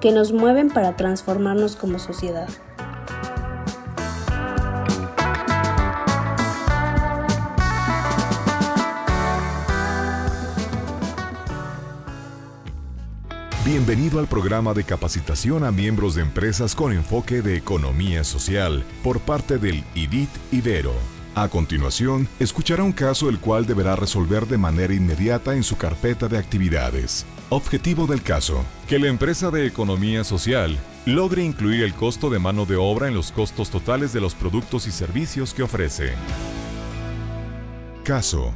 que nos mueven para transformarnos como sociedad. Bienvenido al programa de capacitación a miembros de empresas con enfoque de economía social por parte del IDIT Ibero. A continuación, escuchará un caso el cual deberá resolver de manera inmediata en su carpeta de actividades. Objetivo del caso, que la empresa de economía social logre incluir el costo de mano de obra en los costos totales de los productos y servicios que ofrece. Caso.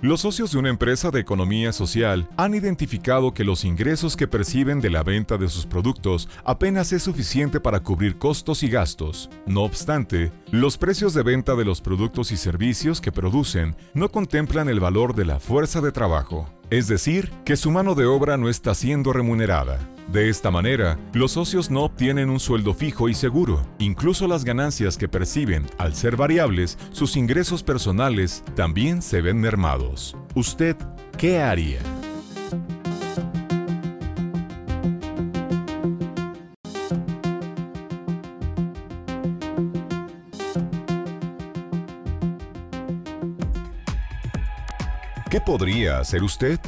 Los socios de una empresa de economía social han identificado que los ingresos que perciben de la venta de sus productos apenas es suficiente para cubrir costos y gastos. No obstante, los precios de venta de los productos y servicios que producen no contemplan el valor de la fuerza de trabajo, es decir, que su mano de obra no está siendo remunerada. De esta manera, los socios no obtienen un sueldo fijo y seguro. Incluso las ganancias que perciben, al ser variables, sus ingresos personales también se ven mermados. ¿Usted qué haría? ¿Qué podría hacer usted?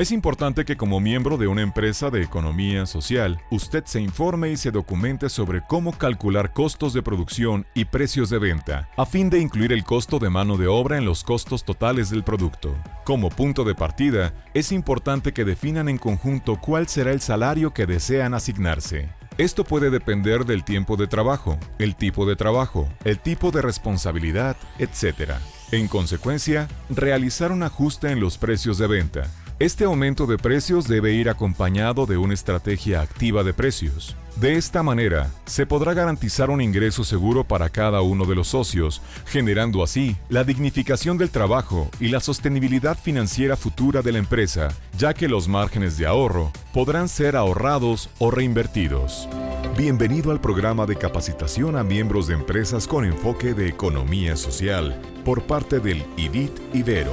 Es importante que como miembro de una empresa de economía social, usted se informe y se documente sobre cómo calcular costos de producción y precios de venta, a fin de incluir el costo de mano de obra en los costos totales del producto. Como punto de partida, es importante que definan en conjunto cuál será el salario que desean asignarse. Esto puede depender del tiempo de trabajo, el tipo de trabajo, el tipo de responsabilidad, etc. En consecuencia, realizar un ajuste en los precios de venta, este aumento de precios debe ir acompañado de una estrategia activa de precios. De esta manera, se podrá garantizar un ingreso seguro para cada uno de los socios, generando así la dignificación del trabajo y la sostenibilidad financiera futura de la empresa, ya que los márgenes de ahorro podrán ser ahorrados o reinvertidos. Bienvenido al programa de capacitación a miembros de empresas con enfoque de economía social por parte del IDIT Ibero.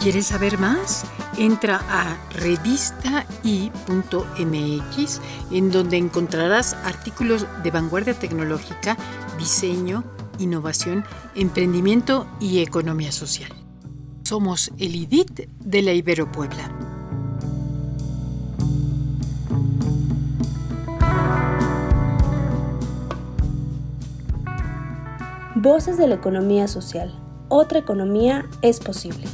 ¿Quieres saber más? Entra a revistai.mx en donde encontrarás artículos de vanguardia tecnológica, diseño, innovación, emprendimiento y economía social. Somos el IDIT de la Ibero Puebla. Voces de la economía social. Otra economía es posible.